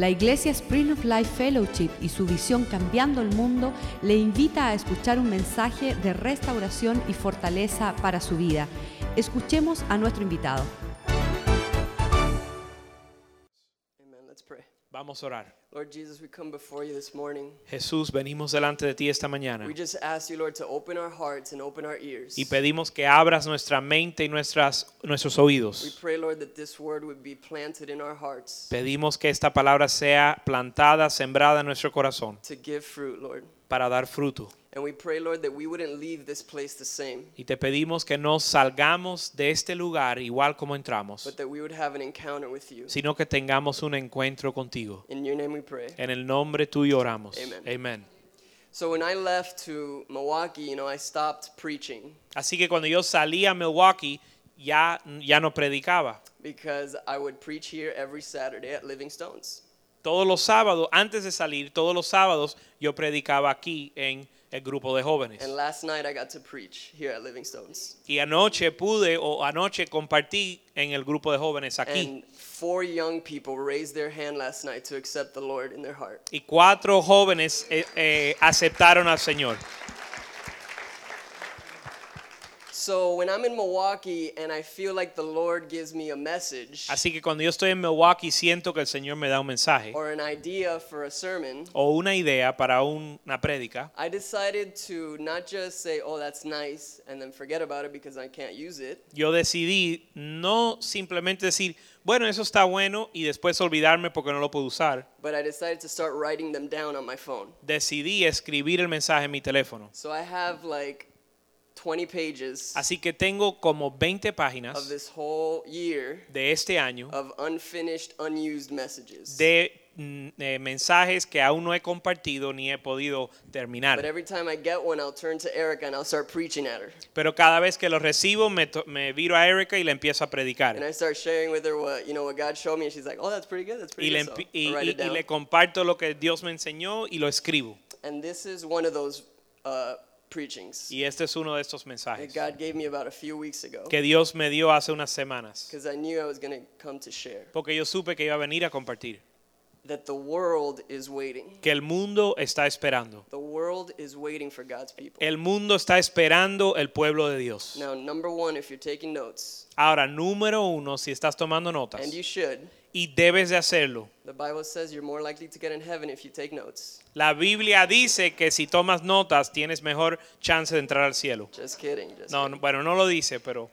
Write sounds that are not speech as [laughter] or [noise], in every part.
La Iglesia Spring of Life Fellowship y su visión Cambiando el Mundo le invita a escuchar un mensaje de restauración y fortaleza para su vida. Escuchemos a nuestro invitado. Vamos a orar. Lord Jesus, we come before you this morning. Jesús, venimos delante de ti esta mañana We just ask you, Lord, to open our hearts and open our ears. y pedimos que abras nuestra mente y nuestras, nuestros We oídos. pray, Lord, that this word would be planted in our hearts Pedimos que esta palabra sea plantada, sembrada en nuestro corazón to give fruit, Lord. Para dar fruto. And we pray, Lord, that we wouldn't leave this place the same, Y te pedimos que no salgamos de este lugar igual como entramos, but that we would have an encounter with you. sino que tengamos un encuentro contigo. In your name we pray. En el nombre tuyo oramos. Amen. Amén. So when I left to Milwaukee, you know, I stopped preaching Así que cuando yo salí a Milwaukee, ya, ya no predicaba. because I would preach here every Saturday at Living Stones. Todos los sábados, antes de salir, todos los sábados yo predicaba aquí en el grupo de jóvenes. And last night I got to preach here at. Y anoche pude o anoche compartí en el grupo de jóvenes aquí. And four young people raised their hand last night to accept the Lord in their heart. Y cuatro jóvenes eh, eh, aceptaron al Señor. So when I'm in Milwaukee and I feel like the Lord gives me a message Así que cuando yo estoy en Milwaukee siento que el Señor me da un mensaje or an idea for a sermon, o una idea para un- una prédica. I decided to not just say, "Oh, that's nice," and then forget about it because I can't use it, Yo decidí no simplemente decir, bueno, eso está bueno y después olvidarme porque no lo puedo usar. but I decided to start writing them down on my phone. Decidí escribir el mensaje en mi teléfono. So I have like 20 pages Así que tengo como 20 of páginas this whole year de este año of unfinished, unused messages. de mm, eh, mensajes que aún no he compartido ni he podido But terminar. every time I get one, I'll turn to Erica and I'll start preaching at her. Pero cada vez que lo recibo me, to- me viro a Erika y le empiezo a And predicar. I start sharing with her what you know what God showed me, and she's like, "Oh, that's pretty good. That's Y pretty le, good." So empi- I y- write y- it y down. le comparto lo que Dios me enseñó y lo escribo. And this is one of those uh, preachings Y este es uno de estos that mensajes God gave me about a few weeks ago, que Dios me dio hace unas semanas. because I knew I was going to come to share Porque yo supe que iba a venir a compartir. that the world is waiting. Que el mundo está esperando. The world is waiting for God's people. El mundo está esperando el pueblo de Dios. Now, number one, if you're taking notes, Ahora, número uno, si estás tomando notas, and you should, y debes de hacerlo, the Bible says you're more likely to get in heaven if you take notes. la Biblia dice que si tomas notas tienes mejor chance de entrar al cielo. Just kidding. Just No, no, bueno, no lo dice, pero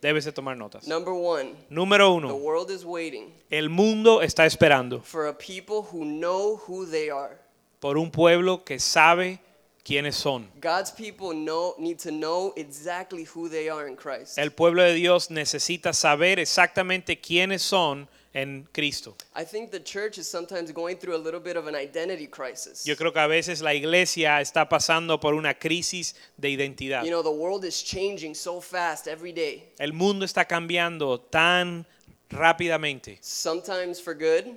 debes de tomar notas. Number one, Número the uno, world is waiting el mundo está esperando for a people who know who they are. por un pueblo que sabe quiénes son. God's people know need to know exactly who they are in Christ. El pueblo de Dios necesita saber exactamente quiénes son en Cristo. I think the church is sometimes going through a little bit of an identity crisis. Yo creo que a veces la iglesia está pasando por una crisis de identidad. You know, the world is changing so fast every day. El mundo está cambiando tan rápidamente, Sometimes for good,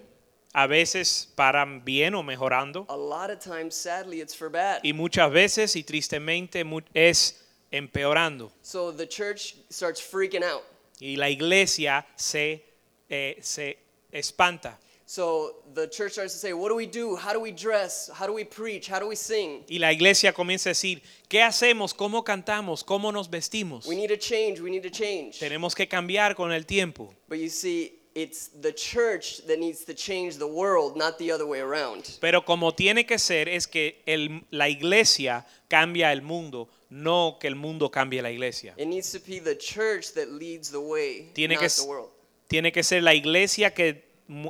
a veces para bien o mejorando, a lot of times sadly it's for bad. y muchas veces y tristemente es empeorando. So the church starts freaking out. Y la iglesia se, eh, se espanta. So the church starts to say, what do we do? How do we dress? How do we preach? How do we sing? Y la iglesia comienza a decir, ¿qué hacemos? ¿Cómo cantamos? ¿Cómo nos vestimos? We need to change. We need to change. Tenemos que cambiar con el tiempo. But you see, it's the church that needs to change the world, not the other way around. Pero como tiene que ser es que el- la iglesia cambia el mundo, no que el mundo cambie la iglesia. It needs to be the church that leads the way, Tiene not que, the s- world. Tiene que ser la iglesia que,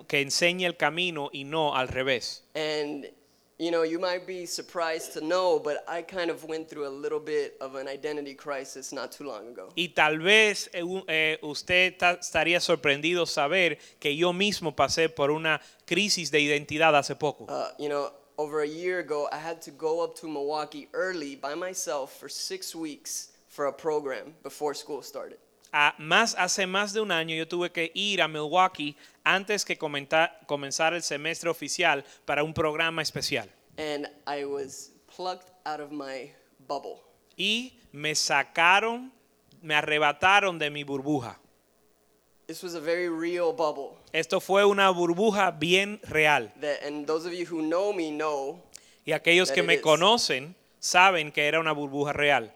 que enseñe el camino y no al revés. And you know, you might be surprised to know, but I kind of went through a little bit of an identity crisis not too long ago. Y tal vez eh, eh, usted ta- estaría sorprendido saber que yo mismo pasé por una crisis de identidad hace poco. Uh, you know, over a year ago, I had to go up to Milwaukee early by myself for six weeks for a program before school started. A- más, hace más de un año yo tuve que ir a Milwaukee antes que comenta- comenzara el semestre oficial para un programa especial. And I was plucked out of my bubble. Y me sacaron, me arrebataron de mi burbuja. This was a very real bubble. Esto fue una burbuja bien real. That, and those of you who know me know Y aquellos That que me is. conocen saben que era una burbuja real.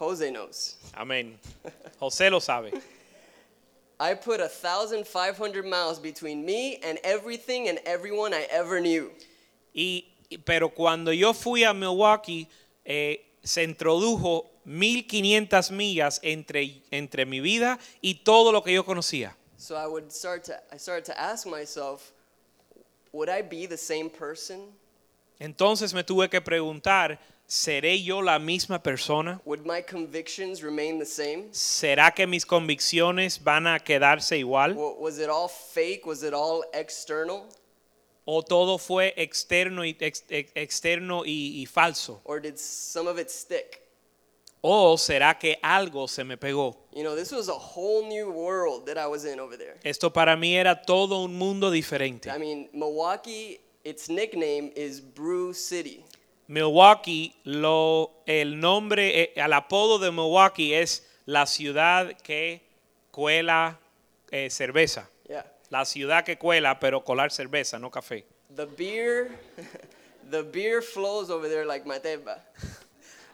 Jose knows. Amén. José lo sabe. I put a thousand five hundred miles between me and everything and everyone I ever knew. Y, pero cuando yo fui a Milwaukee, eh, se introdujo 1500 millas entre, entre mi vida y todo lo que yo conocía. So I would start to I started to ask myself, would I be the same person? Entonces me tuve que preguntar, ¿seré yo la misma persona? Would my convictions remain the same? ¿Será que mis convicciones van a quedarse igual? Wa- Was it all fake? Was it all external? ¿O todo fue externo y, ex- ex- externo y- y falso? Or did some of it stick? ¿O será que algo se me pegó? You know, this was a whole new world that I was in over there. Esto para mí era todo un mundo diferente. I mean, Milwaukee, its nickname is Brew City. Milwaukee, lo, el nombre, eh, el apodo de Milwaukee es la ciudad que cuela eh, cerveza. Yeah. La ciudad que cuela, pero colar cerveza, no café. The beer, [laughs] the beer flows over there like mateba.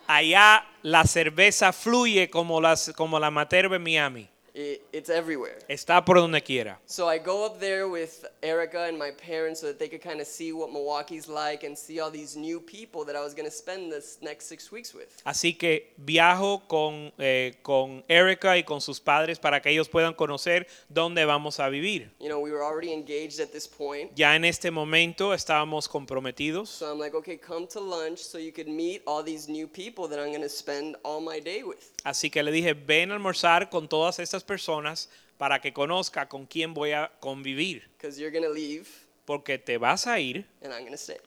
Allá la cerveza fluye como, las, como la Materva en Miami. It, it's everywhere. Está por donde quiera. So I go up there with Erica and my parents so that they could kind of see what Milwaukee's like and see all these new people that I was going to spend this next six weeks with. Así que viajo con, eh, con Erica y con sus padres para que ellos puedan conocer dónde vamos a vivir. You know, we were already engaged at this point. Ya en este momento estábamos comprometidos. So I'm like, okay, come to lunch so you could meet all these new people that I'm going to spend all my day with. Así que le dije, ven a almorzar con todas estas personas para que conozca con quién voy a convivir. Because you're to leave Porque te vas a ir and I'm to stay.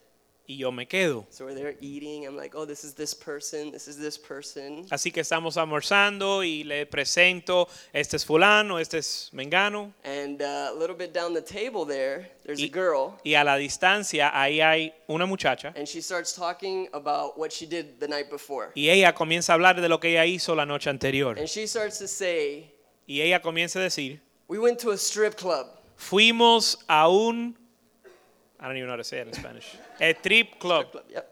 y yo me quedo. So we're there eating. I'm like, oh, this is this person. This is this person. Así que estamos almorzando y le presento, este es fulano, este es mengano. And uh, a little bit down the table there, there's a Y, girl. y a la distancia ahí hay una muchacha And she starts talking about what she did the night before. y ella comienza a hablar de lo que ella hizo la noche anterior. And she starts to say, Y ella comienza a decir, we went to a strip club. fuimos a un, I don't even know how to say it in Spanish, a strip club. Club, Yep.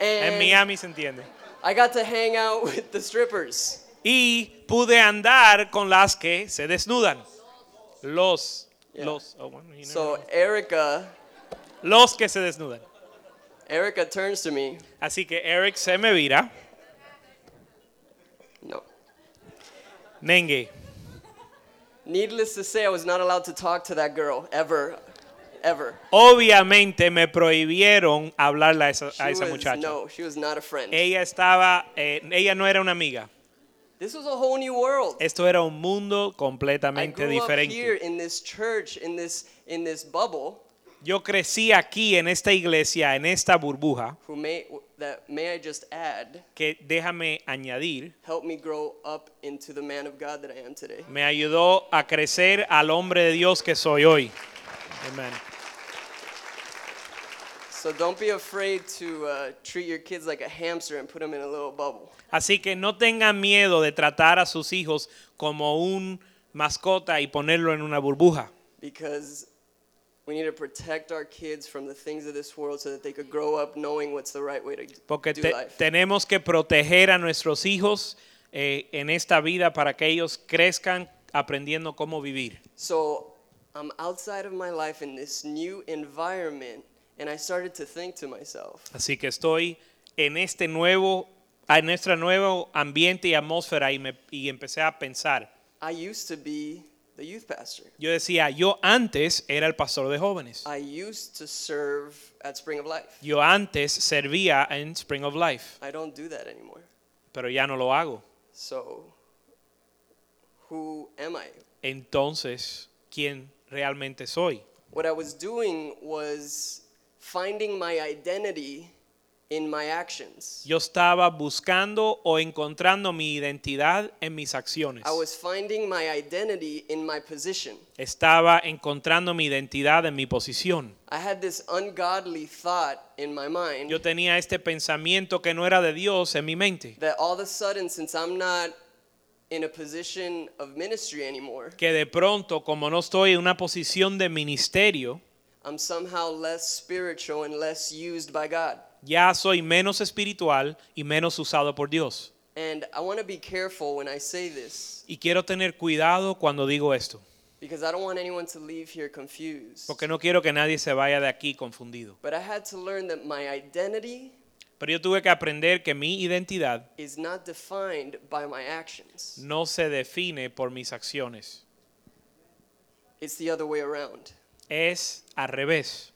En And Miami se entiende. I got to hang out [laughs] with the strippers. Y pude andar con las que se desnudan. Los, Yeah. los, oh, bueno, you So know. Erica, los que se desnudan. Erica turns to me. Así que Eric se me vira, No. Nengue. Needless to say, I was not allowed to talk to that girl ever, ever. Obviamente me prohibieron hablarle a esa, She a esa was, muchacha. no, she was not a friend. Ella estaba, eh, ella no era una amiga. This was a whole new world. Esto era un mundo I completamente up here diferente. in this church, in this in this bubble. Yo crecí aquí en esta iglesia, en esta burbuja, Who may that may I just add que déjame añadir, helped me grow up into the man of God that I am today. me ayudó a crecer al hombre de Dios que soy hoy. Amen. So don't be afraid to uh, treat your kids like a hamster and put them in a little bubble. Así que no tengan miedo de tratar a sus hijos como un mascota y ponerlo en una burbuja. because Porque tenemos que proteger a nuestros hijos eh, en esta vida para que ellos crezcan aprendiendo cómo vivir. So I'm outside of my life in this new environment, and I started to think to myself, Así que estoy en este nuevo, en nuestro nuevo ambiente y atmósfera y, me, y empecé a pensar. I used to be the youth pastor. Yo decía, yo antes era el pastor de jóvenes. I used to serve at Spring of Life. Yo antes servía en Spring of Life, I don't do that anymore. pero ya no lo hago. So who am I? Entonces, ¿quién realmente soy? What I was doing was finding my identity in my actions. Yo estaba buscando o encontrando mi identidad en mis acciones. I was finding my identity in my position. Estaba encontrando mi identidad en mi posición. I had this ungodly thought in my mind Yo tenía este pensamiento que no era de Dios en mi mente. that all of a sudden, since I'm not in a position of ministry anymore, que de pronto, como no estoy en una posición de ministerio, I'm somehow less spiritual and less used by God. Ya soy menos espiritual y menos usado por Dios. And I want to be careful when I say this Y quiero tener cuidado cuando digo esto, because I don't want anyone to leave here confused. porque no quiero que nadie se vaya de aquí confundido. But I had to learn that my identity Pero yo tuve que aprender que mi identidad is not defined by my actions. no se define por mis acciones, It's the other way around. es al revés.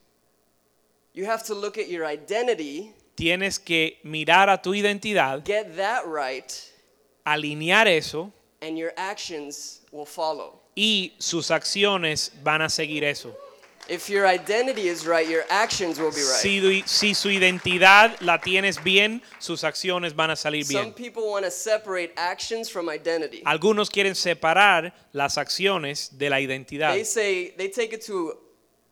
You have to look at your identity, Tienes que mirar a tu identidad, get that right, alinear eso and your actions will follow. y sus acciones van a seguir eso. If your identity is right, your actions will be right. Si, si su identidad la tienes bien, sus acciones van a salir Some bien. people want to separate actions from identity. Algunos quieren separar las acciones de la identidad. They say they take it to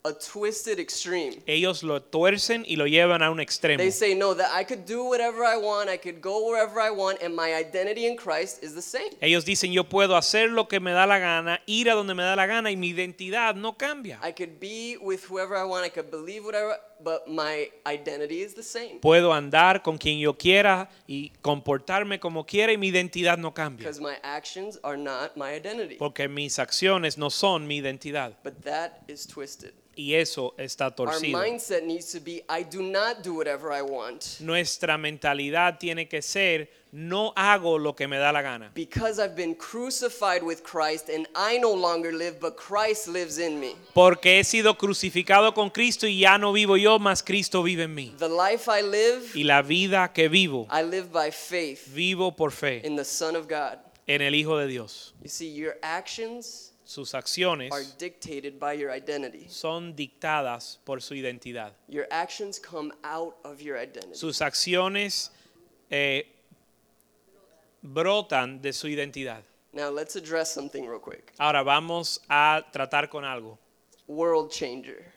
a twisted extreme. Ellos lo tuercen y lo llevan a un extremo. They say no that I could do whatever I want, I could go wherever I want and my identity in Christ is the same. Ellos dicen yo puedo hacer lo que me da la gana, ir a donde me da la gana y mi identidad no cambia. I could be with whoever I want, I could believe whatever, but my identity is the same Puedo andar con quien yo quiera y comportarme como quiera y mi identidad no cambia. because my actions are not my identity. Porque mis acciones no son mi identidad. But that is twisted. Y eso está Our torcido. mindset needs to be I do not do whatever I want Nuestra mentalidad tiene que ser no hago lo que me da la gana. because I've been crucified with Christ and I no longer live, but Christ lives in me. Porque he sido crucificado con Cristo y ya no vivo yo, mas Cristo vive en mí. The life I live, Y la vida que vivo, I live by faith vivo por fe in the Son of God. en el Hijo de Dios. You see, your actions Sus acciones are dictated by your identity. son dictadas por su identidad. Your actions come out of your identity. Sus acciones eh, brotan de su identidad. Now, let's address something real quick. Ahora vamos a tratar con algo. World changer.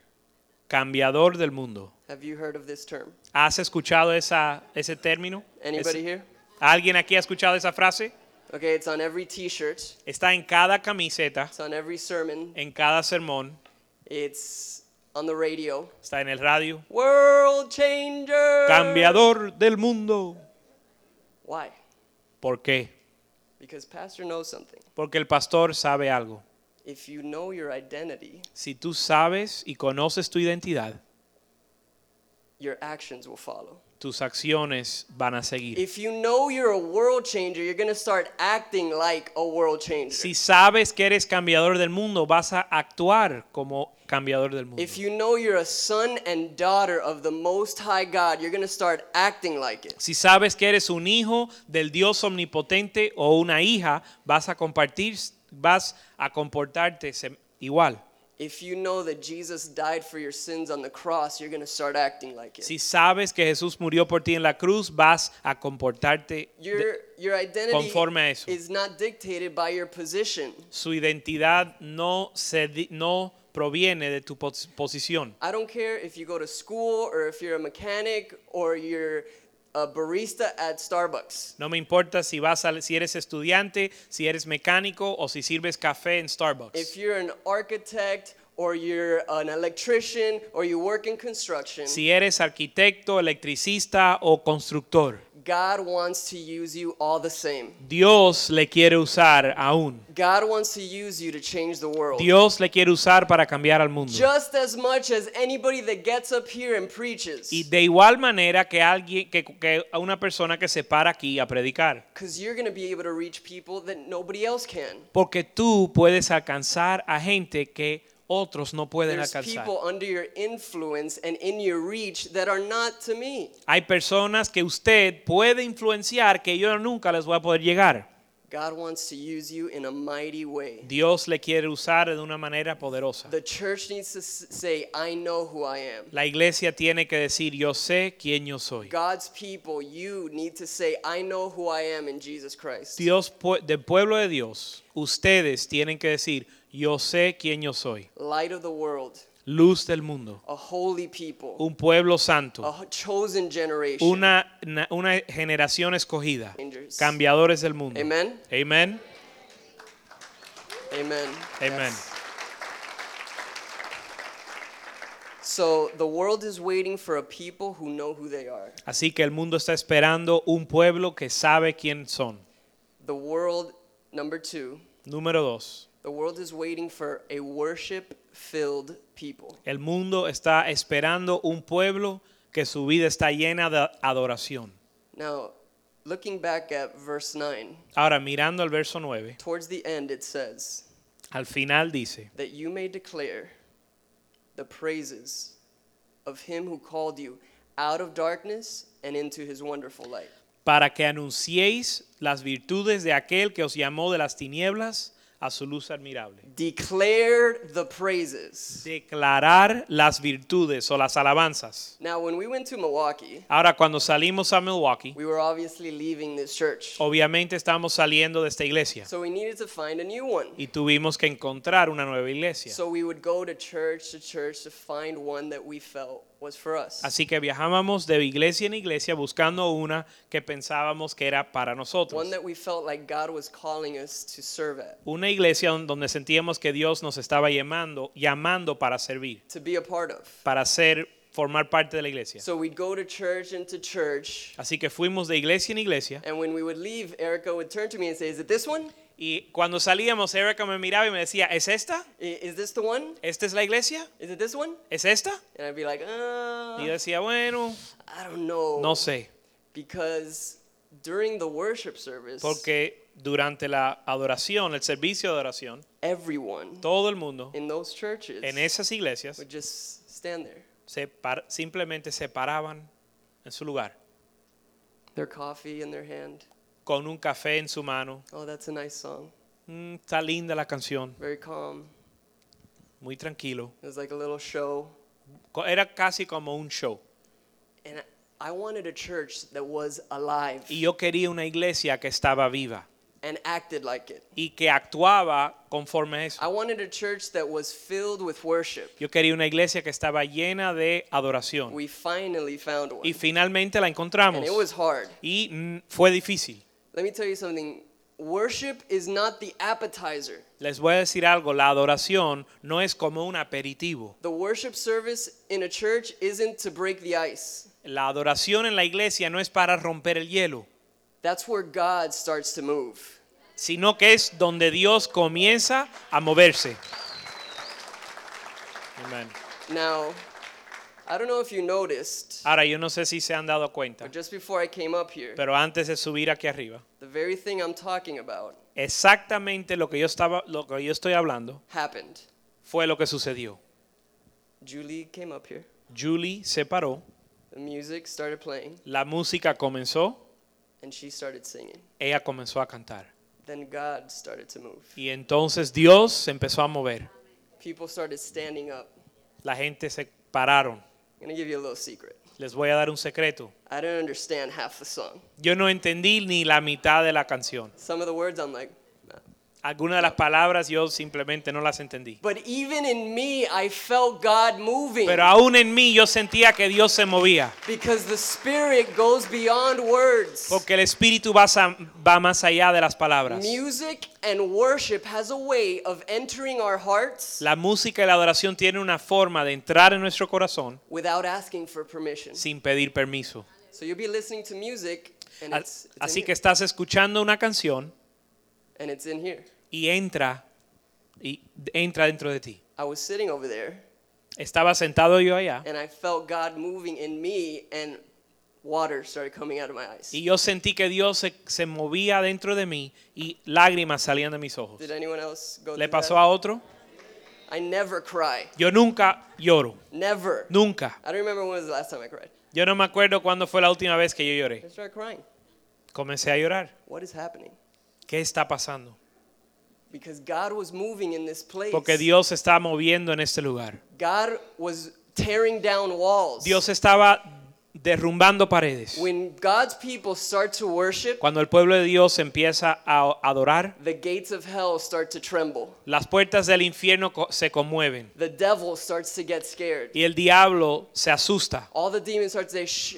Cambiador del mundo. Have you heard of this term? ¿Has escuchado esa, ese término? Anybody Ese- here? ¿Alguien aquí ha escuchado esa frase? Okay, it's on every t shirt, Está en cada camiseta, it's on every sermon, en cada sermón, it's on the radio. está en el radio. World changer. Cambiador del mundo. Why? ¿Por qué? Because Pastor knows something. Porque el pastor sabe algo. If you know your identity, Si tú sabes y conoces tu identidad, your actions will follow. Tus acciones van a seguir. If you know you're a world changer, you're going to start acting like a world changer. Si sabes que eres cambiador del mundo, vas a actuar como cambiador del mundo. If you know you're a son and daughter of the Most High God, you're going to start acting like it. Si sabes que eres un hijo del Dios omnipotente o una hija, vas a compartir, vas a comportarte igual. If you know that Jesus died for your sins on the cross, you're going to start acting like it. Si sabes que Jesús murió por ti en la cruz, vas a comportarte. Your, your identity conforme a eso. is not dictated by your position. su identidad no, se, di- no proviene de tu pos- posición. I don't care if you go to school or if you're a mechanic or you're a barista at Starbucks. No me importa si, vas a- si eres estudiante, si eres mecánico o si sirves café en If Starbucks. you're an architect or you're an electrician or you work in construction, Si eres arquitecto, electricista o constructor. God wants to use you all the same. Dios le quiere usar aún. God wants to use you to change the world. Dios le quiere usar para cambiar al mundo. Just as much as anybody that gets up here and preaches. Y de igual manera que alguien, que, que a una persona que se para aquí a predicar. Because you're going to be able to reach people that nobody else can. Porque tú puedes alcanzar a gente que otros no pueden There's alcanzar. people under your influence and in your reach that are not to me. Hay personas que usted puede influenciar que yo nunca les voy a poder llegar. God wants to use you in a mighty way. Dios le quiere usar de una manera poderosa. The church needs to say, I know who I am. La iglesia tiene que decir, yo sé quién yo soy. God's people, you need to say, I know who I am in Jesus Christ. Dios, del pueblo de Dios, ustedes tienen que decir, yo sé quién yo soy. Light of the world, Luz del mundo, a holy people, un pueblo santo, a chosen generation. una, na- una generación escogida, Changers. cambiadores del mundo. Amen. Amen. Amen. Amen. Yes. So the world is waiting for a people who know who they are. Así que el mundo está esperando un pueblo que sabe quién son. The world, number two, Número dos, the world is waiting for a worship filled people. el mundo está esperando un pueblo que su vida está llena de adoración. Now, looking back at verse 9, Ahora, mirando al verso 9, towards the end it says, al final dice, that you may declare the praises of him who called you out of darkness and into his wonderful light. para que anunciéis las virtudes de aquel que os llamó de las tinieblas a su luz admirable. Declare the praises. Declarar las virtudes o las alabanzas. Now, when we went to Milwaukee, Ahora, cuando salimos a Milwaukee, we were obviously leaving this church. obviamente estamos saliendo de esta iglesia So we needed to find a new one. y tuvimos que encontrar una nueva iglesia. So we would go to church to church to find one that we felt was for us. Así que viajábamos de iglesia en iglesia buscando una que pensábamos que era para nosotros. One that we felt like God was calling us to serve at, Una iglesia don- donde sentíamos que Dios nos estaba llamando, llamando para servir, to be a part of. para ser, formar parte de la iglesia. So we'd go to church and to church, Así que fuimos de iglesia en iglesia and when we would leave, Erica would turn to me and say, Is it this one? y cuando salíamos Erica me miraba y me decía, ¿es esta? Is this the one? ¿Esta es la iglesia? Is it this one? ¿Es esta? And I'd be like, Y yo uh, decía, bueno, I don't know. no sé, Because during the worship service, porque durante la adoración, el servicio de adoración, everyone todo el mundo in those churches en esas iglesias would just stand there, se par- simplemente se paraban en su lugar their coffee in their hand. con un café en su mano. Oh, that's a nice song. Mm, está linda la canción, Very calm. muy tranquilo. It was like a little show. Era casi como un show. And I I wanted a church that was alive Y yo quería una iglesia que estaba viva and acted like it. y que actuaba conforme a I eso. wanted a church that was filled with worship. Yo quería una iglesia que estaba llena de adoración. We finally found one. Y finalmente la encontramos. And it was hard. Y mm, fue difícil. Let me tell you something. Worship is not the appetizer. Les voy a decir algo, la adoración no es como un aperitivo. The worship service in a church isn't to break the ice. La adoración en la iglesia no es para romper el hielo, That's where God starts to move. sino que es donde Dios comienza a moverse. Amen. Now, I don't know if you noticed, Ahora, yo no sé si se han dado cuenta, but just before I came up here, pero antes de subir aquí arriba, the very thing I'm talking about exactamente lo que yo estaba, lo que yo estoy hablando, happened. fue lo que sucedió. Julie came up here. Julie se paró, The music started playing, la música comenzó, and she started singing. ella comenzó a cantar. Then God started to move. Y entonces Dios se empezó a mover. People started standing up. La gente se pararon. I'm going to give you a little secret. Les voy a dar un secreto. I didn't understand half the song. Yo no entendí ni la mitad de la canción. Some of the words I'm like. Algunas de las palabras yo simplemente no las entendí. but even in me, I felt God moving Pero aún en mí yo sentía que Dios se movía. because the Spirit goes beyond words. Porque el Espíritu va, va más allá de las palabras. Music and worship has a way of entering our hearts La música y la adoración tienen una forma de entrar en nuestro corazón without asking for permission. sin pedir permiso. So you'll be listening to music and it's, it's, Así que estás escuchando una canción and it's in here. y entra y entra dentro de ti. I was sitting over there Estaba sentado yo allá and I felt God moving in me and water started coming out of my eyes. y yo sentí que Dios se, se movía dentro de mí y lágrimas salían de mis ojos. Did anyone else go ¿Le through pasó that? a otro? I never cry. Yo nunca lloro, Never. nunca. I don't remember when was the last time I cried. Yo no me acuerdo cuándo fue la última vez que yo lloré. I started crying. Comencé a llorar. What is happening? ¿Qué está pasando? Because God was moving in this place. Porque Dios está moviendo en este lugar. God was tearing down walls. Dios estaba derrumbando paredes. When God's people start to worship, Cuando el pueblo de Dios empieza a adorar, the gates of hell start to tremble. las puertas del infierno se conmueven The devil starts to get scared. y el diablo se asusta. All the demons start to say, Shh,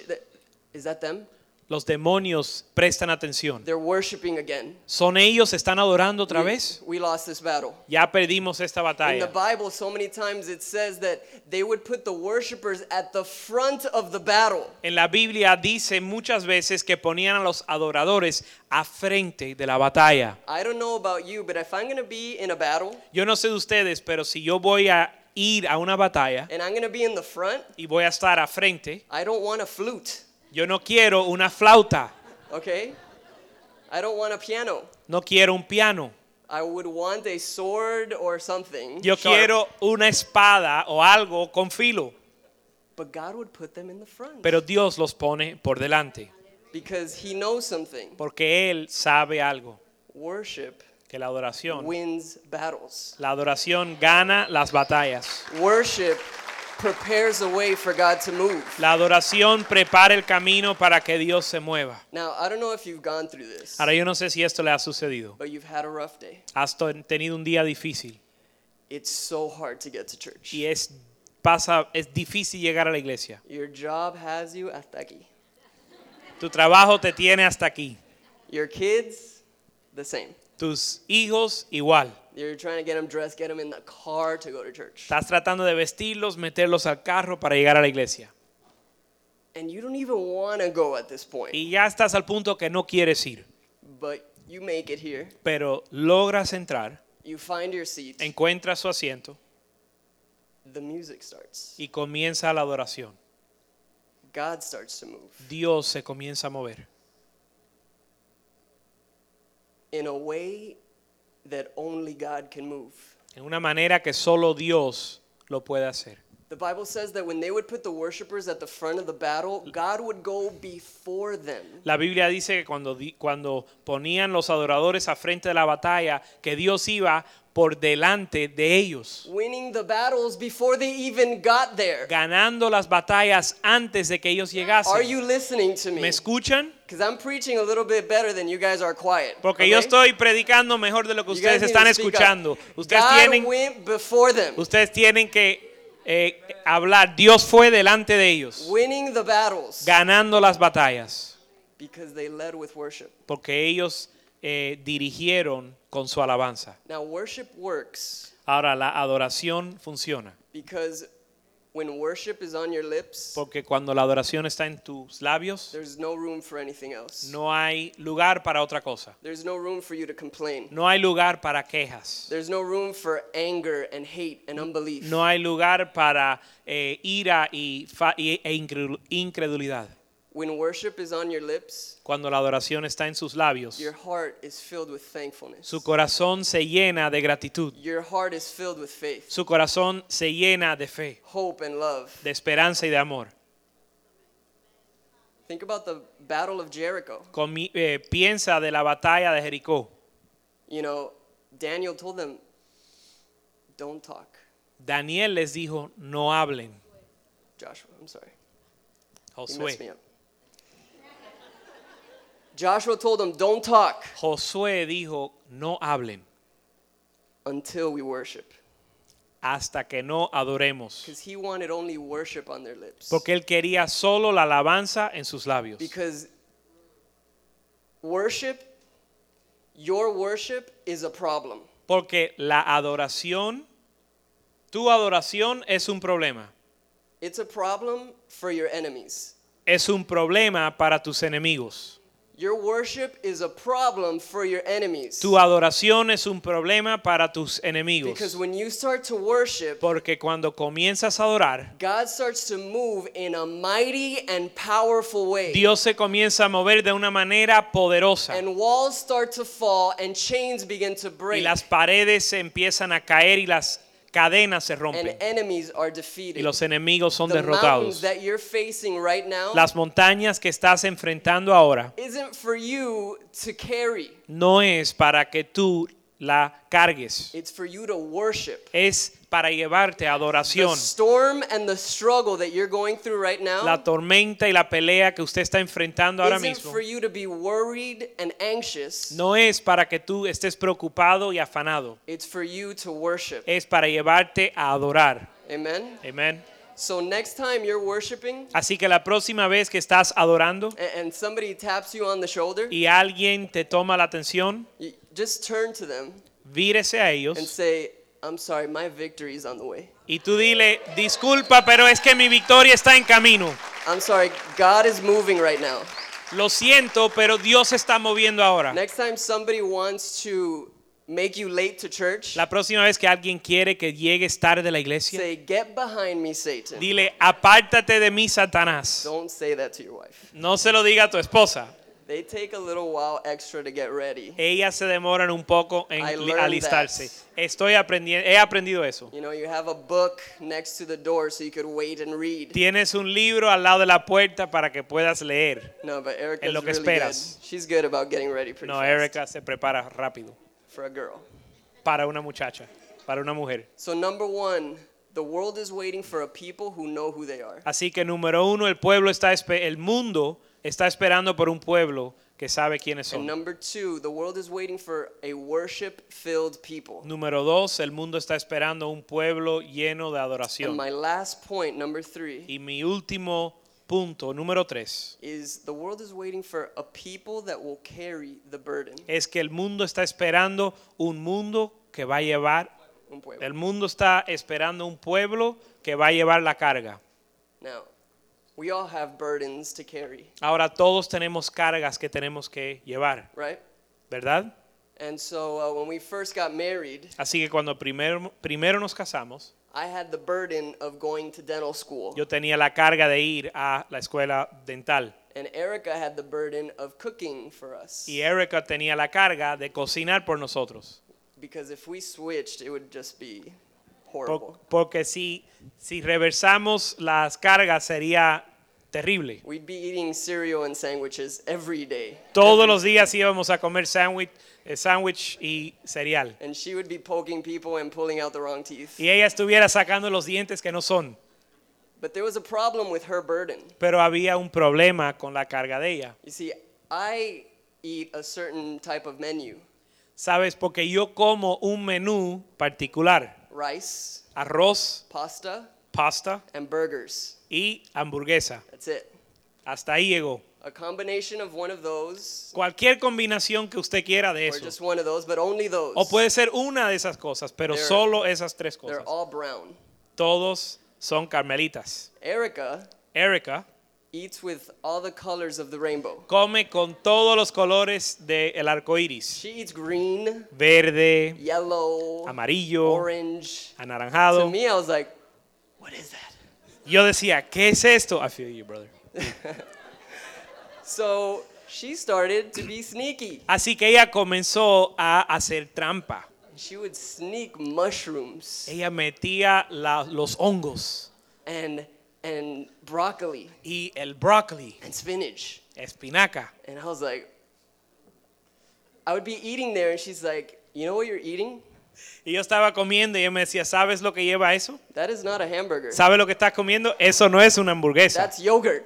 is that them? Los demonios prestan atención. They're worshiping again. ¿Son ellos están adorando otra We- vez? We lost this battle. Ya perdimos esta In the batalla. Bible, so many times it says that they would put the worshipers at the front of the battle. En la Biblia dice muchas veces que ponían a los adoradores a frente de la batalla. I don't know about you, but if I'm going to be in a battle Yo no sé de ustedes, pero si yo voy a ir a una batalla and I'm be in the front, y voy a estar a frente, I don't want a flute, yo no quiero una flauta, okay? I don't want a piano. no quiero un piano. I would want a sword or something. Yo sharp. quiero una espada o algo con filo. But God would put them in the front Pero Dios los pone por delante, because He knows something. porque Él sabe algo, Worship que la adoración, wins battles. la adoración gana las batallas. Worship prepares a way for God to move. La adoración prepara el camino para que Dios se mueva. Now, I don't know if you've gone through this, Ahora yo no sé si esto le ha sucedido. but you've had a rough day. Has to- tenido un día difícil It's so hard to get to church. y es pasa es difícil llegar a la iglesia. Your job has you hasta aquí. Tu trabajo te tiene hasta aquí. Your kids, the same. Tus hijos igual. You're trying to get them dressed, get them in the car to go to church. Estás tratando de vestirlos, meterlos al carro para llegar a la iglesia. And you don't even want to go at this point, Y ya estás al punto que no quieres ir, but you make it here. pero logras entrar, You find your seat. encuentras su asiento The music starts. y comienza la adoración. God starts to move Dios se comienza a mover in a way that only God can move. en una manera que solo Dios lo puede hacer. The Bible says that when they would put the worshipers at the front of the battle, God would go before them. La Biblia dice que cuando, cuando ponían los adoradores a frente de la batalla, que Dios iba por delante de ellos, winning the battles before they even got there. ganando las batallas antes de que ellos Are llegasen. you listening to ¿Me me? escuchan? Because I'm preaching a little bit better than you guys are quiet. Porque yo okay? estoy predicando mejor de lo que You ustedes están escuchando. Ustedes God tienen, went before them, ustedes tienen que eh, hablar. Dios fue delante de ellos, winning the battles ganando las batallas, because they led with worship. porque ellos eh, dirigieron con su alabanza. Now, worship works Ahora, la adoración funciona, because when worship is on your lips, porque cuando la adoración está en tus labios, there's no room for anything else. no hay lugar para otra cosa. There's no room for you to complain. No hay lugar para quejas. There's no room for anger and hate and unbelief. No hay lugar para eh, ira y, y- e incredu- incredulidad. When worship is on your lips, Cuando la adoración está en sus labios, your heart is filled with thankfulness. su corazón se llena de gratitud. Your heart is filled with faith, Su corazón se llena de fe, hope, and love. de esperanza y de amor. Think about the Battle of Jericho. Eh, piensa de la batalla de Jericó. You know, Daniel told them, don't talk. Daniel les dijo, no hablen. Joshua, I'm sorry. You messed me Josué. Joshua told them, don't talk Josué dijo, no hablen until we worship. hasta que no adoremos. Because he wanted only worship on their lips. Porque él quería solo la alabanza en sus labios. Because worship, your worship is a problem. Porque la adoración, tu adoración es un problema. It's a problem for your enemies. Es un problema para tus enemigos. Your worship is a problem for your enemies. Tu adoración es un problema para tus enemigos. Because when you start to worship, Porque cuando comienzas a adorar, God starts to move in a mighty and powerful way. Dios se comienza a mover de una manera poderosa. And walls start to fall and chains begin to Y break. las paredes se empiezan a caer y las cadenas se rompen. Y los enemigos son derrotados. right now Las montañas que estás enfrentando ahora no es para que tú la cargues. It's for you to worship. Es para llevarte a The adoración. storm and the struggle that you're going through right now La tormenta y la pelea que usted está enfrentando ahora mismo for you to be worried and anxious. no es para que tú estés preocupado y afanado. It's for you to worship. Es para llevarte a adorar. Amen. Amén. So next time you're worshiping Así que la próxima vez que estás adorando and somebody taps you on the shoulder, y alguien te toma la atención, just turn to them vírese a and ellos say, I'm sorry, my victory is on the way. y tú dile, disculpa, pero es que mi victoria está en camino. I'm sorry, God is moving right now. Lo siento, pero Dios se está moviendo ahora. Next time somebody wants to make you late to church, La próxima vez que alguien quiere que llegues tarde a la iglesia, say, Get behind me, Satan. dile, apártate de mí, Satanás. Don't say that to your wife. No se lo diga a tu esposa. They take a little while extra to get ready. Ellas se demoran un poco en I learned alistarse. that. Estoy aprendiendo, he aprendido eso. You know, you have a book next to the door so you could wait and read. Tienes un libro al lado de la puerta para que puedas leer. No, but Erica's En lo que really esperas. good. She's good about getting ready pretty No, fast Erika se prepara rápido for a girl. para una muchacha, para una mujer. So number one, the world is waiting for a people who know who they are. Así que número uno, el pueblo está, espe- el mundo está esperando por un pueblo que sabe quiénes And son. number two, the world is waiting for a worship-filled people. Número dos, el mundo está esperando un pueblo lleno de And adoración. my last point, number three, Y mi último punto, número tres, is the world is waiting for a people that will carry the burden. es que el mundo está esperando un mundo que va a llevar, Un pueblo. el mundo está esperando un pueblo que va a llevar la carga. Now, we all have burdens to carry, Ahora todos tenemos cargas que tenemos que llevar, right? ¿verdad? And so uh, when we first got married, Así que cuando primero, primero nos casamos, I had the burden of going to dental school. yo tenía la carga de ir a la escuela dental. And Erica had the burden of cooking for us. Y Erica tenía la carga de cocinar por nosotros. Because if we switched, it would just be Por- porque si, si reversamos las cargas sería terrible. We'd be eating cereal and sandwiches every day. Todos los días íbamos a comer sándwich eh, sándwich y cereal. And she would be poking people and pulling out the wrong teeth. Y ella estuviera sacando los dientes que no son. But there was a problem with her burden. Pero había un problema con la carga de ella. You see, I eat a certain type of menu ¿Sabes? Porque yo como un menú particular. Rice, Arroz, pasta, pasta and burgers. y hamburguesa. That's it. Hasta ahí llegó. A combination of one of those, Cualquier combinación que usted quiera de or eso. just one of those, but only those. O puede ser una de esas cosas, pero They're- solo esas tres They're cosas. all brown. Todos son carmelitas. Erica Erica eats with all the colors of the rainbow. come con todos los colores del arco iris. She eats green, Verde, yellow, amarillo, orange. To anaranjado. me, I was like, what is that? Yo decía, ¿qué es esto? I feel you, brother. [laughs] So she started to be sneaky. Así que ella comenzó a hacer trampa. She would sneak mushrooms Ella metía la- los hongos and and broccoli y el brócoli, and spinach. espinaca. And I was like, I would be eating there, and she's like, you know what you're eating? Y yo estaba comiendo y ella me decía, ¿sabes lo que lleva eso? That is not a hamburger. ¿Sabes lo que estás comiendo? Eso no es una hamburguesa. That's yogurt.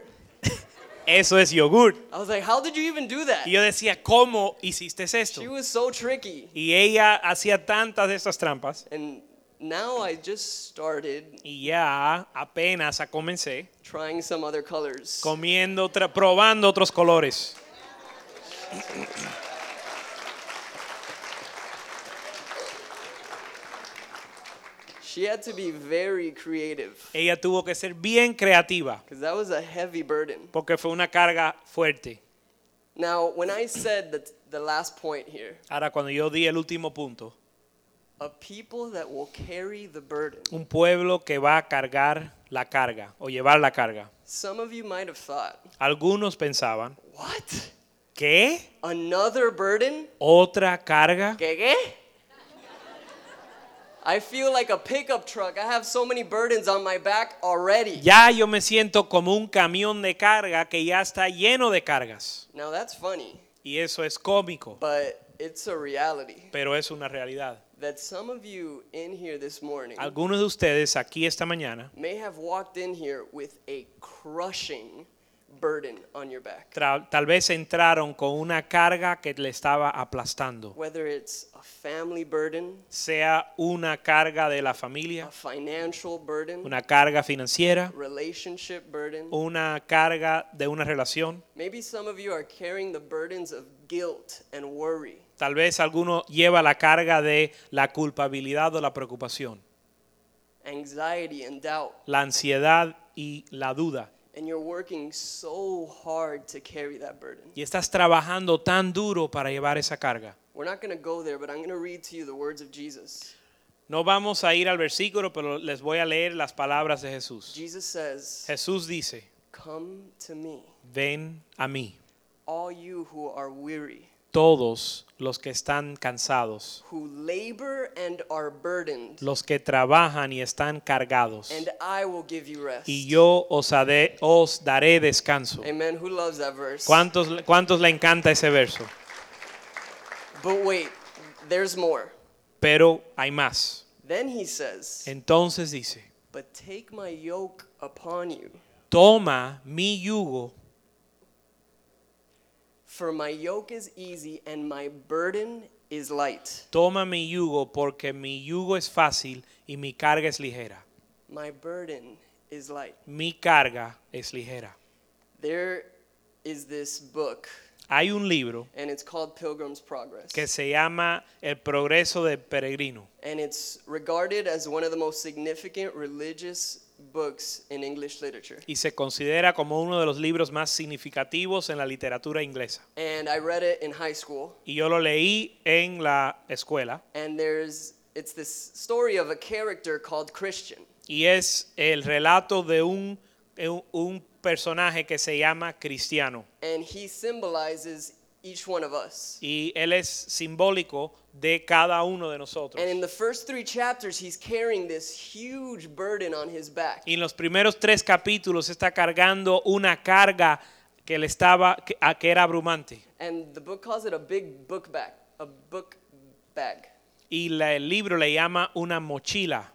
Eso es yogurt. I was like, how did you even do that? Y yo decía, ¿cómo hiciste esto? She was so tricky. Y ella hacía tantas de estas trampas And now I just started y ya apenas comencé trying some other colors. comiendo, probando otros colores. She had to be very creative Ella tuvo que ser bien creativa because that was a heavy burden. porque fue una carga fuerte. Now, when I said that the last point here, Ahora, cuando yo di el último punto, a people that will carry the burden, un pueblo que va a cargar la carga o llevar la carga. some of you might have thought, Algunos pensaban, what? ¿qué? Another burden? ¿Otra carga? ¿Qué, qué? I feel like a pickup truck. I have so many burdens on my back already. Ya yo me siento como un camión de carga que ya está lleno de cargas. Now that's funny, Y eso es cómico, but it's a reality pero es una realidad. That some of you in here this morning Algunos de ustedes aquí esta mañana may have walked in here with a crushing burden on your back. Tal vez entraron con una carga que le estaba aplastando. Whether it's a family burden, Sea una carga de la familia, a financial burden, una carga financiera, relationship burden. una carga de una relación. Maybe some of you are carrying the burdens of guilt and worry. Tal vez alguno lleva la carga de la culpabilidad o la preocupación, anxiety and doubt, la ansiedad y la duda. and you're working so hard to carry that burden. Y estás trabajando tan duro para llevar esa carga. We're not going to go there, but I'm going to read to you the words of Jesus. No vamos a ir al versículo, pero les voy a leer las palabras de Jesús. Jesus says, Jesús dice, Come to me, ven a mí, all you who are weary, todos los que están cansados, who labor and are burdened, los que trabajan y están cargados, and I will give you rest. y yo os, daré descanso. Amen. Who loves that verse? ¿Cuántos, ¿Cuántos le encanta ese verso? But wait, there's more. Pero hay más. Then he says, Entonces dice, But take my yoke upon you, toma mi yugo, for my yoke is easy and my burden is light. toma mi yugo, porque mi yugo es fácil y mi carga es ligera. My burden is light. Mi carga es ligera. There is this book, Hay un libro and it's called Pilgrim's Progress. que se llama El progreso del peregrino And it's regarded as one of the most significant religious books in English literature. y se considera como uno de los libros más significativos en la literatura inglesa. And I read it in high school, Y yo lo leí en la escuela and there's it's this story of a character called Christian. y es el relato de un, un- personaje que se llama Cristiano And he symbolizes each one of us. y él es simbólico de cada uno de nosotros. And in the first three chapters, he's carrying this huge burden on his back. Y en los primeros tres capítulos está cargando una carga que le estaba que, a- que era abrumante. And the book calls it a big book bag, a book bag. Y la- el libro le llama una mochila.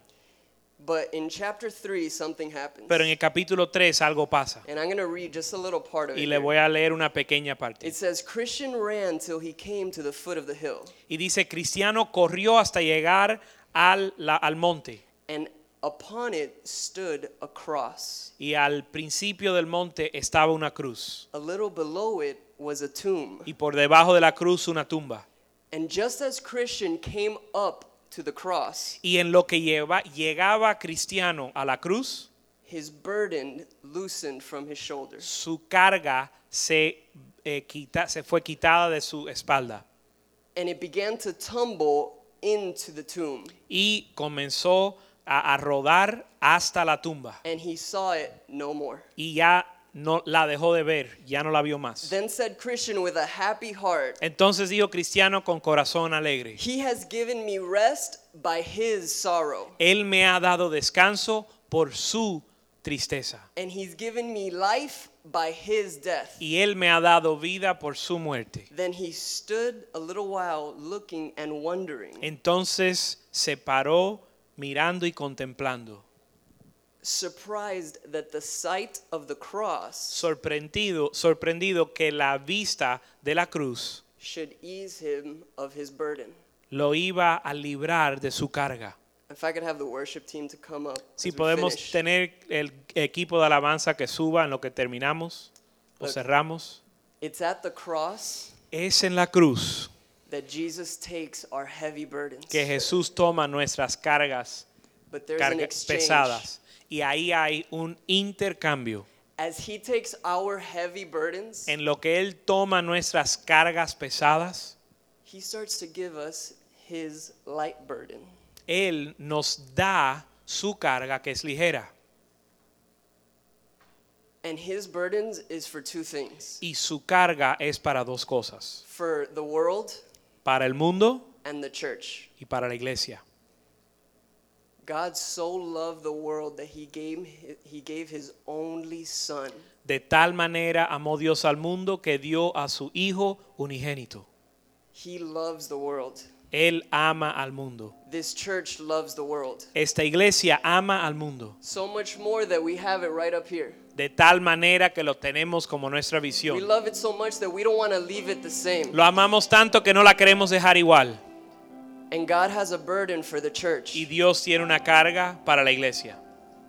But in chapter 3, something happens. Pero en el capítulo 3 algo pasa. And I'm going to read just a little part of Y it. le here. voy a leer una pequeña parte. It says, Christian ran till he came to the foot of the hill. Y dice, Cristiano corrió hasta llegar al, la- al monte. And upon it stood a cross. Y al principio del monte estaba una cruz. A little below it was a tomb. Y por debajo de la cruz una tumba. And just as Christian came up to the cross, Y en lo que lleva, llegaba Cristiano a la cruz, his burden loosened from his shoulders. su carga se, eh, quita- se fue quitada de su espalda. And it began to tumble into the tomb. Y comenzó a, a rodar hasta la tumba. And he saw it no more. Y ya no la dejó de ver, ya no la vio más. Then said Christian with a happy heart, Entonces dijo Cristiano con corazón alegre. He has given me rest by his sorrow. Él me ha dado descanso por su tristeza. And he's given me life by his death. Y Él me ha dado vida por su muerte. Then he stood a little while looking and wondering, Entonces se paró mirando y contemplando, surprised that the sight of the cross sorprendido, sorprendido que la vista de la cruz should ease him of his burden. lo iba a librar de su carga. If I could have the worship team to come up. Si as we podemos finish. tener el equipo de alabanza que suba en lo que terminamos o Look. cerramos, It's at the cross es en la cruz that Jesus takes our heavy burdens. que Jesús toma nuestras cargas But there's an carga- exchange. pesadas y ahí hay un intercambio. As he takes our heavy burdens, En lo que Él toma nuestras cargas pesadas, he starts to give us his light burden. Él nos da su carga que es ligera. And his burdens is for two things Y su carga es para dos cosas, for the world para el mundo and the church. y para la iglesia. God so loved the world that he gave, he gave his only son. De tal manera amó Dios al mundo que dio a su Hijo unigénito. He loves the world. Él ama al mundo. This church loves the world. Esta iglesia ama al mundo. So much more that we have it right up here. De tal manera que lo tenemos como nuestra We visión. love it so much that we don't want to leave it the same. Lo amamos tanto que no la queremos dejar igual. And God has a burden for the church. Y Dios tiene una carga para la iglesia.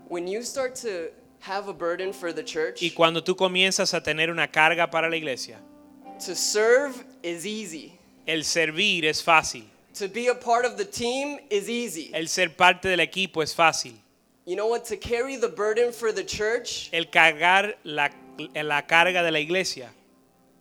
When you start to have a burden for the church, Y cuando tú comienzas a tener una carga para la iglesia, to serve is easy. el servir es fácil. To be a part of the team is easy. El ser parte del equipo es fácil. You know what? To carry the burden for the church, El cargar la, la carga de la iglesia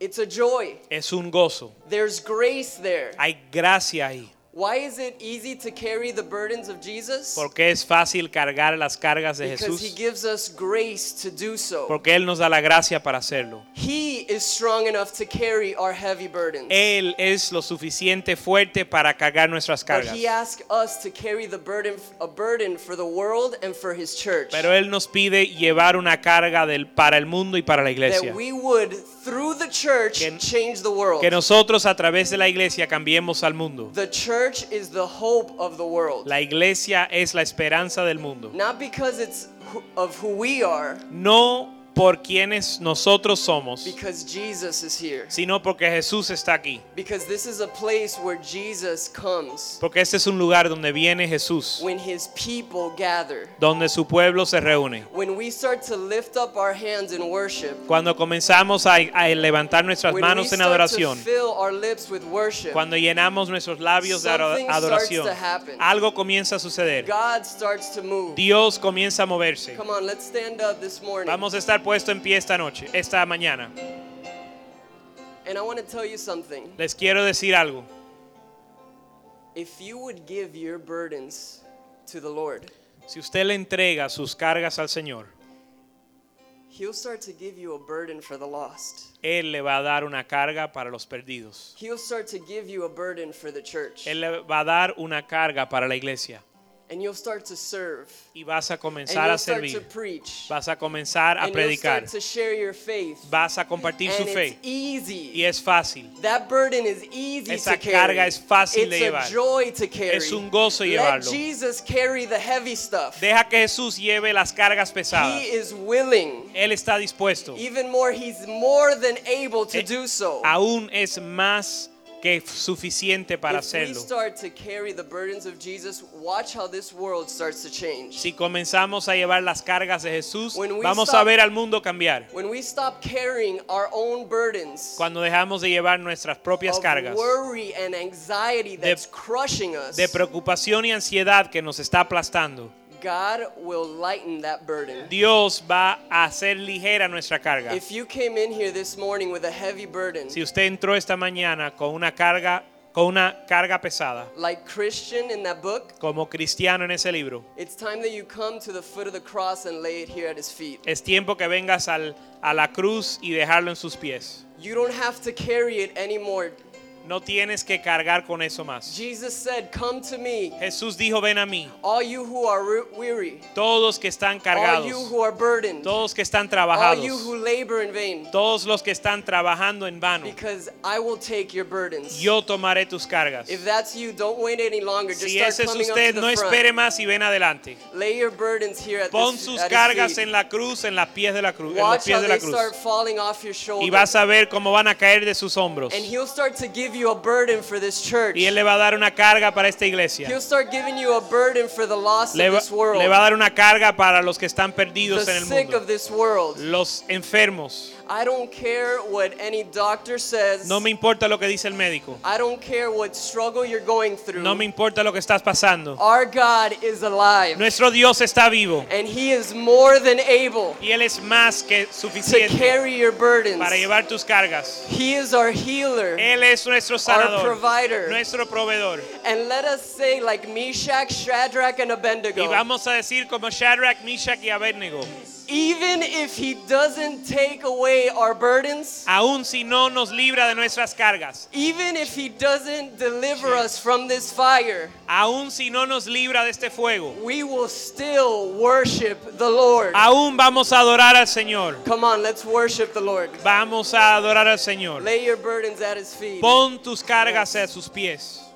it's a joy. es un gozo. There's grace there. Hay gracia ahí. Why is it easy to carry the burdens of Jesus? Porque es fácil cargar las cargas de Because he Jesús. gives us grace to do so. Porque Él nos da la gracia para hacerlo. He is strong enough to carry our heavy burdens. Él es lo suficiente fuerte para cargar nuestras But cargas. he asks us to carry the burden a burden for the world and for his church. Pero Él nos pide llevar una carga del, para el mundo y para la iglesia. that we would through the church Que- change the world. Que nosotros a través de la iglesia cambiemos al mundo. The church is the hope of the world. La iglesia es la esperanza del mundo. Not because it's of who we are, No por quienes nosotros somos, because Jesus is here. sino porque Jesús está aquí. Because this is a place where Jesus comes Porque este es un lugar donde viene Jesús, when his people gather. donde su pueblo se reúne. When we start to lift up our hands in worship, Cuando comenzamos a, a levantar nuestras when we manos en start to adoración, fill our lips with worship, cuando llenamos nuestros labios de ado- Something starts adoración, to happen. algo comienza a suceder. God starts to move. Dios comienza a moverse. Come on, let's stand up this morning. Vamos a estar puesto en pie esta noche, esta mañana. And I want to tell you something. Les quiero decir algo. If you would give your burdens to the Lord, Si usted le entrega sus cargas al Señor, He'll start to give you a burden for the lost. Él le va a dar una carga para los perdidos. He'll start to give you a burden for the church. Él le va a dar una carga para la iglesia. And you'll start to serve. Y vas a comenzar a to servir. preach. Vas a comenzar a And you'll predicar. start to share your faith. Vas a compartir su And it's fe. easy. Y es fácil. That burden is easy Esa to carry. carga es fácil it's de llevar. a joy to carry. Es un gozo Let llevarlo. Jesus carry the heavy stuff. Deja que Jesús lleve las cargas pesadas. He is willing. Él está dispuesto. Even more, he's more than able to Eh, do so. Aún es más que suficiente para hacerlo. Si comenzamos a llevar las cargas de Jesús, vamos a ver al mundo cambiar. When we stop carrying our own burdens Cuando dejamos de llevar nuestras propias cargas de preocupación y ansiedad que nos está aplastando, God will lighten that burden. Dios va a hacer ligera nuestra carga. If you came in here this morning with a heavy burden, Si usted entró esta mañana con una carga, con una carga pesada, like Christian in that book, como cristiano en ese libro, it's time that you come to the foot of the cross and lay it here at his feet. es tiempo que vengas al- a la cruz y dejarlo en sus pies. You don't have to carry it anymore. No tienes que cargar con eso más. Jesus said, Come to me, Jesús dijo, ven a mí, all you who are re- weary, todos que están all you cargados, who are burdened, todos que están all trabajados, you who labor in vain, todos los que están trabajando en vano. because I will take your burdens. Yo tomaré tus cargas. If that's you, don't wait any longer. Just Si start ese es usted, no espere más y ven adelante. Lay your burdens here at, Pon this, sus at cargas en la cruz, en pies de la cruz, en los pies de la cruz. start falling off your Y vas a ver cómo van a caer de sus hombros. And he'll start to give you a burden for this church. Y él le va a dar una carga para esta iglesia. He'll start giving you a burden for the lost Le of va, this world. le va a dar una carga para los que están perdidos the en el sick mundo. of this world. Los enfermos. I don't care what any doctor says. No me importa lo que dice el médico. I don't care what struggle you're going through. No me importa lo que estás pasando. Our God is alive. Nuestro Dios está vivo. and he is more than able Y Él es más que to suficiente carry your burdens. para llevar tus cargas. He is our healer, Él es nuestro our sanador, provider. nuestro proveedor. And let us say, like Meshach, Shadrach, and Y Abednego, vamos a decir como Shadrach, Meshach y Abednego, even if he doesn't take away our burdens, aun si no nos libra de nuestras cargas, even if he doesn't deliver us from this fire, aun si no nos libra de este fuego, we will still worship the Lord. aún vamos a adorar al Señor. Come on, let's worship the Lord. Vamos a adorar al Señor. Lay your burdens at his feet. Pon tus cargas a sus pies.